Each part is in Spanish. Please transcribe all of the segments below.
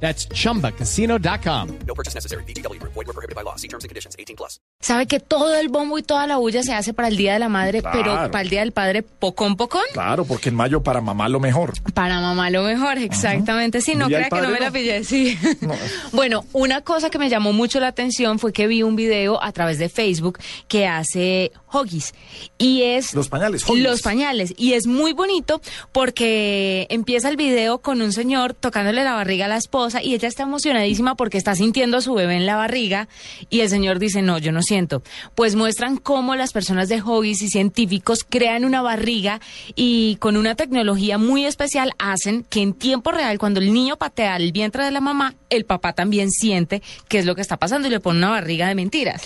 That's chumbacasino.com. No purchase necessary. BGW. Void were prohibited by law. See terms and conditions. 18 plus. Sabe que todo el bombo y toda la bulla se hace para el Día de la Madre, Claro. pero para el Día del Padre, pocón, pocón. Claro, porque en mayo para mamá lo mejor. Para mamá lo mejor, exactamente. Sí, no ¿Y al crea que no me la no? pillé, sí. bueno, una cosa que me llamó mucho la atención fue que vi un video a través de Facebook que hace Hoggies. Y es... Los pañales, Huggies. Los pañales. Y es muy bonito porque empieza el video con un señor tocándole la barriga a la esposa y ella está emocionadísima porque está sintiendo a su bebé en la barriga y el señor dice, no, yo no siento. Pues muestran cómo las personas de Hoggies y científicos crean una barriga y con una tecnología muy especial hacen que en tiempo real, cuando el niño patea el vientre de la mamá, el papá también siente qué es lo que está pasando y le pone una barriga de mentiras.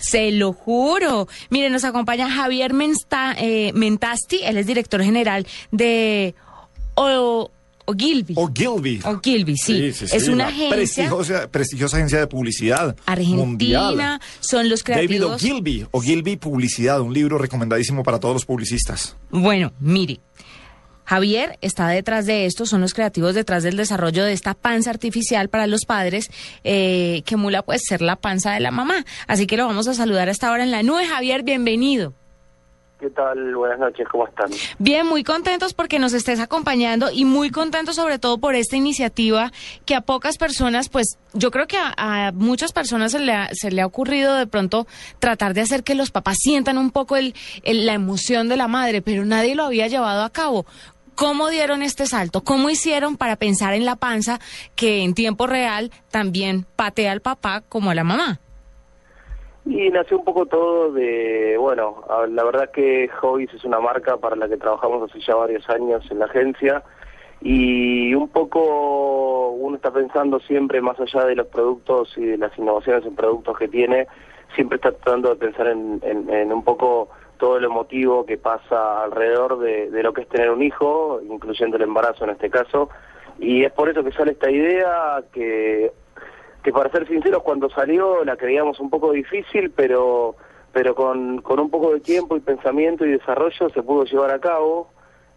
Se lo juro. Miren, nos acompaña Javier Mensta- eh, Mentasti, él es director general de O- Ogilvy. O Gilby. Ogilvy, sí. Sí, sí, sí, Es una agencia Prestigiosa, prestigiosa agencia de publicidad argentina, mundial. son los David creativos. Ogilvy, Ogilvy Publicidad, un libro recomendadísimo para todos los publicistas. Bueno, mire. Javier está detrás de esto, son los creativos detrás del desarrollo de esta panza artificial para los padres, eh, que emula pues ser la panza de la mamá. Así que lo vamos a saludar hasta ahora en la nube. Javier, bienvenido. ¿Qué tal? Buenas noches, ¿cómo están? Bien, muy contentos porque nos estés acompañando y muy contentos sobre todo por esta iniciativa que a pocas personas, pues yo creo que a, muchas personas se le, ha, se le ha ocurrido de pronto tratar de hacer que los papás sientan un poco el- la emoción de la madre, pero nadie lo había llevado a cabo. ¿Cómo dieron este salto? ¿Cómo hicieron para pensar en la panza que en tiempo real también patea al papá como a la mamá? Y nació un poco todo de, bueno, la verdad que Hobbies es una marca para la que trabajamos hace ya varios años en la agencia. Y un poco uno está pensando siempre más allá de los productos y de las innovaciones en productos que tiene, siempre está tratando de pensar en, en- en un poco todo lo emotivo que pasa alrededor de, de lo que es tener un hijo, incluyendo el embarazo en este caso, y es por eso que sale esta idea que que para ser sinceros cuando salió la creíamos un poco difícil, pero pero con, con un poco de tiempo y pensamiento y desarrollo se pudo llevar a cabo.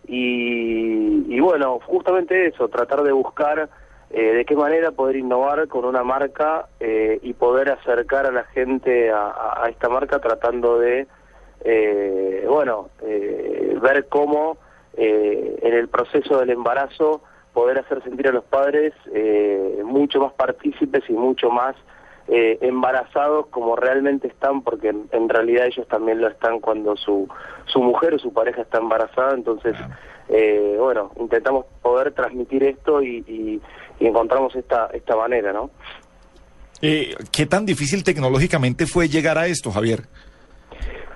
Y, y bueno, justamente eso, tratar de buscar eh, de qué manera poder innovar con una marca eh, y poder acercar a la gente a, esta marca tratando de, eh, bueno, eh, ver cómo eh, en el proceso del embarazo poder hacer sentir a los padres eh, mucho más partícipes y mucho más eh, embarazados como realmente están, porque en, en realidad ellos también lo están cuando su, su mujer o su pareja está embarazada, entonces, eh, bueno, intentamos poder transmitir esto y, y- y encontramos esta, esta manera, ¿no? Eh, ¿Qué tan difícil tecnológicamente fue llegar a esto, Javier?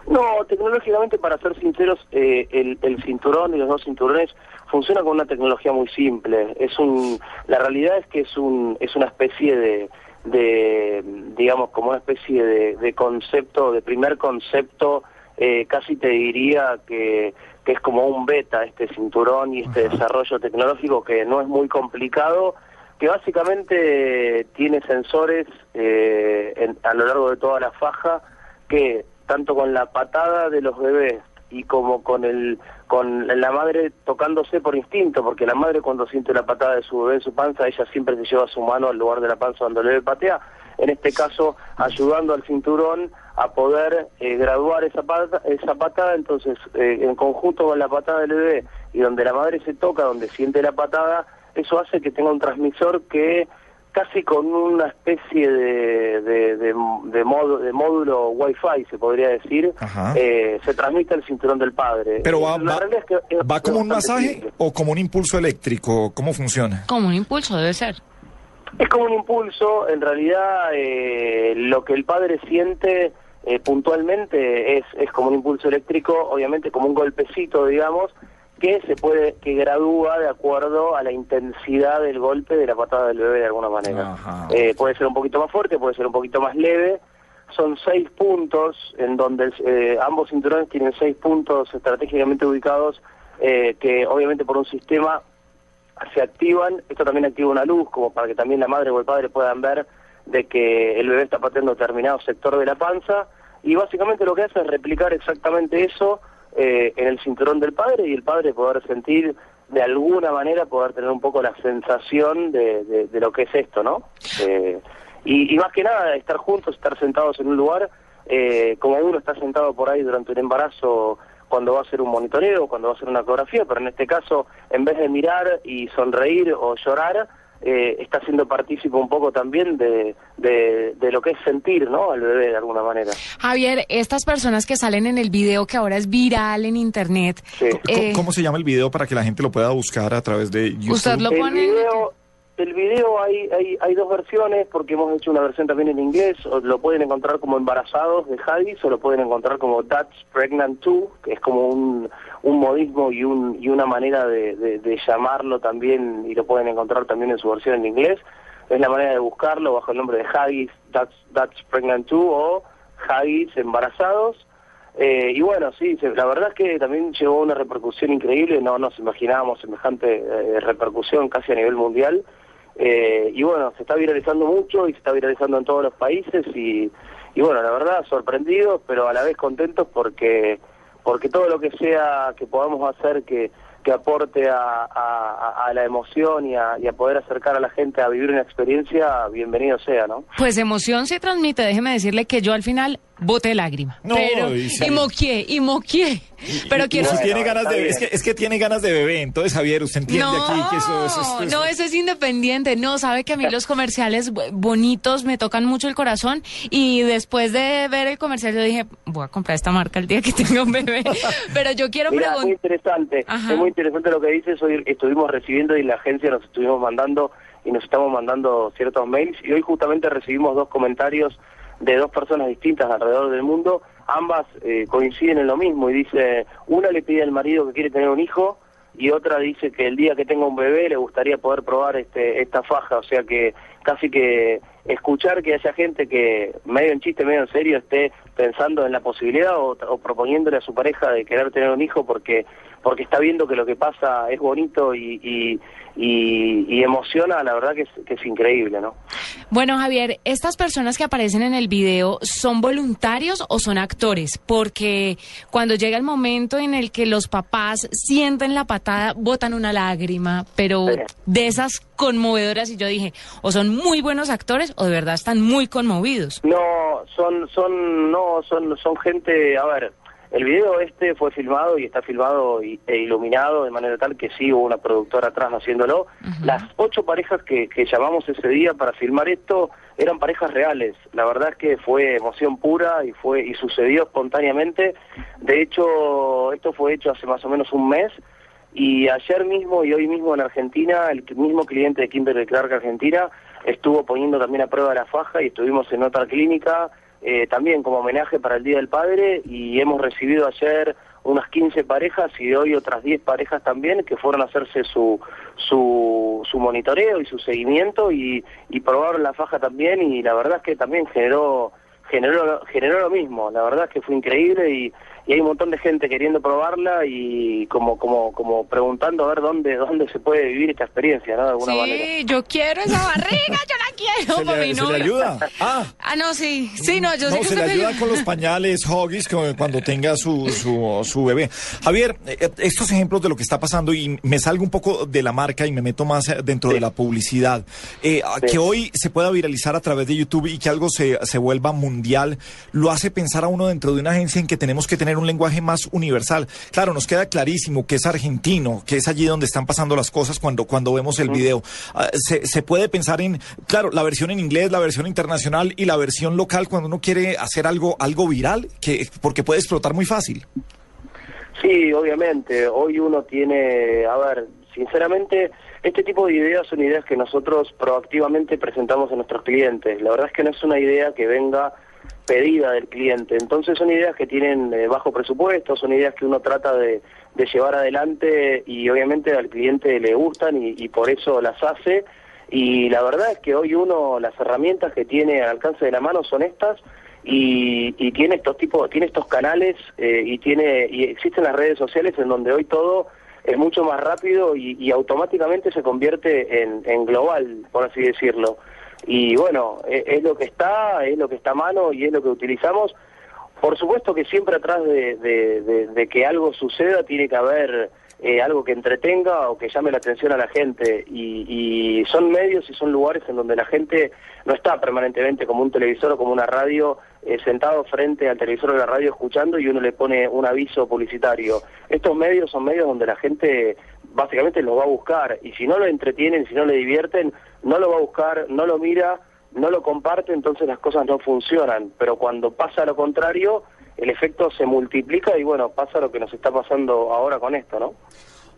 No, tecnológicamente, para ser sinceros, eh, el, el cinturón y los dos cinturones funcionan con una tecnología muy simple. Es un, la realidad es que es un, es una especie de, de digamos, como una especie de, de concepto, de primer concepto, eh, casi te diría que, que es como un beta este cinturón y este desarrollo tecnológico que no es muy complicado, que básicamente tiene sensores eh, en- a lo largo de toda la faja que tanto con la patada de los bebés y como con el con la madre tocándose por instinto, porque la madre cuando siente la patada de su bebé en su panza, ella siempre se lleva su mano al lugar de la panza donde bebé patea, en este caso ayudando al cinturón a poder eh, graduar esa pata, esa patada, entonces eh, en conjunto con la patada del bebé y donde la madre se toca, donde siente la patada, eso hace que tenga un transmisor que casi con una especie de, de, de, de modo- de módulo Wi-Fi, se podría decir, eh, se transmite al cinturón del padre. ¿Pero Eh, va, la va, realidad es que es- va como un masaje simple. o como un impulso eléctrico? ¿Cómo funciona? Como un impulso debe ser. Es como un impulso, en realidad eh, lo que el padre siente eh, puntualmente es, es como un impulso eléctrico, obviamente como un golpecito, digamos, que se puede, que gradúa de acuerdo a la intensidad del golpe de la patada del bebé de alguna manera. Eh, puede ser un poquito más fuerte, puede ser un poquito más leve, son seis puntos en donde eh, ambos cinturones tienen seis puntos estratégicamente ubicados eh, que obviamente por un sistema se activan. Esto también activa una luz como para que también la madre o el padre puedan ver de que el bebé está pateando determinado sector de la panza y básicamente lo que hace es replicar exactamente eso eh, en el cinturón del padre y el padre poder sentir de alguna manera poder tener un poco la sensación de, de, lo que es esto, ¿no? Eh, y, y, más que nada estar juntos, estar sentados en un lugar, eh, como uno está sentado por ahí durante un embarazo cuando va a hacer un monitoreo, cuando va a hacer una ecografía, pero en este caso, en vez de mirar y sonreír o llorar, eh, está siendo partícipe un poco también de, de, de, lo que es sentir, ¿no? Al bebé de alguna manera. Javier, estas personas que salen en el video que ahora es viral en internet. Sí. Eh, ¿Cómo, ¿Cómo, se llama el video para que la gente lo pueda buscar a través de YouTube? Usted lo pone. El video, el video hay, hay, hay dos versiones porque hemos hecho una versión también en inglés, o lo pueden encontrar como Embarazados de Hadis o lo pueden encontrar como That's Pregnant Too, que es como un, un modismo y, un, y una manera de, llamarlo también y lo pueden encontrar también en su versión en inglés. Es la manera de buscarlo bajo el nombre de Hadis, That's, That's Pregnant Too o Hadis Embarazados. Eh, y bueno, sí, la verdad es que también llevó una repercusión increíble, no nos imaginábamos semejante eh, repercusión casi a nivel mundial. Eh, y bueno, se está viralizando mucho y se está viralizando en todos los países y, y bueno, la verdad sorprendidos, pero a la vez contentos porque porque todo lo que sea que podamos hacer que, que aporte a, a, la emoción y a, y a, poder acercar a la gente a vivir una experiencia, bienvenido sea, ¿no? Pues emoción se transmite, déjeme decirle que yo al final boté lágrima. No, pero, y, y moquié, y moquié. Pero quiero... Bueno, tiene ganas de, es, que, es que tiene ganas de bebé, entonces Javier, usted entiende no, aquí que eso, eso, eso, No, eso es independiente, no, sabe que a mí los comerciales bonitos me tocan mucho el corazón y después de ver el comercial yo dije, voy a comprar esta marca el día que tenga un bebé, pero yo quiero preguntar... muy interesante, Ajá. es muy interesante lo que dices, hoy estuvimos recibiendo y la agencia nos estuvimos mandando y nos estamos mandando ciertos mails y hoy justamente recibimos dos comentarios de dos personas distintas alrededor del mundo, ambas eh, coinciden en lo mismo y dice, una le pide al marido que quiere tener un hijo y otra dice que el día que tenga un bebé le gustaría poder probar este esta faja, o sea que casi que escuchar que haya gente que medio en chiste, medio en serio esté pensando en la posibilidad o, o proponiéndole a su pareja de querer tener un hijo porque porque está viendo que lo que pasa es bonito y, y, y, y emociona, la verdad que es, que es, increíble, ¿no? Bueno, Javier, ¿estas personas que aparecen en el video son voluntarios o son actores? Porque cuando llega el momento en el que los papás sienten la patada, botan una lágrima, pero sí. de esas conmovedoras, y yo dije, o son muy buenos actores o de verdad están muy conmovidos. No, son, son, no, son, son gente, a ver, el video este fue filmado y está filmado y, e iluminado de manera tal que sí hubo una productora atrás haciéndolo. Uh -huh. Las ocho parejas que, que, llamamos ese día para filmar esto eran parejas reales. La verdad es que fue emoción pura y fue y sucedió espontáneamente. De hecho, esto fue hecho hace más o menos un mes y ayer mismo y hoy mismo en Argentina el mismo cliente de Kimberly Clark Argentina estuvo poniendo también a prueba la faja y estuvimos en otra clínica eh, también como homenaje para el Día del Padre y hemos recibido ayer unas 15 parejas y hoy otras 10 parejas también que fueron a hacerse su, su, su monitoreo y su seguimiento y, y probaron la faja también y la verdad es que también generó generó generó lo mismo. La verdad es que fue increíble y, y hay un montón de gente queriendo probarla y como como como preguntando a ver dónde dónde se puede vivir esta experiencia no de alguna sí, manera. sí yo quiero esa barriga yo la quiero ¿Se, le, ¿se le, ayuda ah. Ah no sí. Sí no yo no, sé que se le ayuda con los pañales Hoggies cuando tenga su, su su bebé. Javier eh, estos ejemplos de lo que está pasando y me salgo un poco de la marca y me meto más dentro sí. de la publicidad eh, sí. que hoy se pueda viralizar a través de YouTube y que algo se se vuelva mundial lo hace pensar a uno dentro de una agencia en que tenemos que tener un lenguaje más universal. Claro, nos queda clarísimo que es argentino, que es allí donde están pasando las cosas cuando, cuando vemos el video. Uh, se, se, puede pensar en, claro, la versión en inglés, la versión internacional y la versión local cuando uno quiere hacer algo, algo viral, que, porque puede explotar muy fácil. Sí, obviamente. Hoy uno tiene, a ver, sinceramente, este tipo de ideas son ideas que nosotros proactivamente presentamos a nuestros clientes. La verdad es que no es una idea que venga pedida del cliente. Entonces son ideas que tienen eh, bajo presupuesto, son ideas que uno trata de, llevar adelante y obviamente al cliente le gustan y, por eso las hace. Y la verdad es que hoy uno, las herramientas que tiene al alcance de la mano son estas y, y tiene estos tipos, tiene estos canales eh, y tiene y existen las redes sociales en donde hoy todo es mucho más rápido y, automáticamente se convierte en global, por así decirlo. Y bueno, e- es, lo que está, es lo que está a mano y es lo que utilizamos. Por supuesto que siempre atrás de, que algo suceda tiene que haber eh, algo que entretenga o que llame la atención a la gente. Y, y son medios y son lugares en donde la gente no está permanentemente como un televisor o como una radio eh, sentado frente al televisor o la radio escuchando y uno le pone un aviso publicitario. Estos medios son medios donde la gente básicamente los va a buscar y si no lo entretienen, si no le divierten, no lo va a buscar, no lo mira, no lo comparte, entonces las cosas no funcionan. Pero cuando pasa lo contrario, el efecto se multiplica y bueno, pasa lo que nos está pasando ahora con esto, ¿no?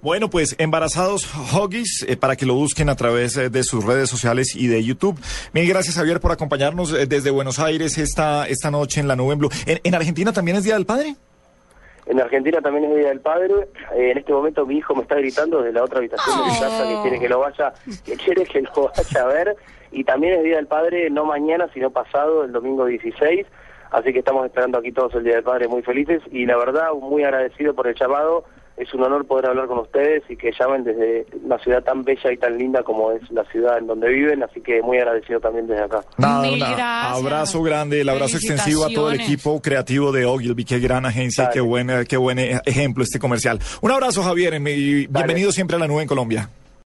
Bueno, pues embarazados Hoggies, eh, para que lo busquen a través eh, de sus redes sociales y de YouTube. Mil gracias, Javier, por acompañarnos eh, desde Buenos Aires esta, esta noche en la nube en Blue. ¿En, en Argentina también es Día del Padre? En Argentina también es Día del Padre. Eh, en este momento mi hijo me está gritando desde la otra habitación de mi casa que quiere que lo vaya, que quiere que lo vaya a ver. Y también es Día del Padre no mañana, sino pasado, el domingo 16. Así que estamos esperando aquí todos el Día del Padre muy felices y la verdad muy agradecido por el llamado. Es un honor poder hablar con ustedes y que llamen desde una ciudad tan bella y tan linda como es la ciudad en donde viven, así que muy agradecido también desde acá. Nada, Mil un gracias. abrazo grande, el abrazo extensivo a todo el equipo creativo de Ogilvy, qué gran agencia, Dale. qué buen, qué buen ejemplo este comercial. Un abrazo, Javier, y bienvenido siempre a la nube en Colombia.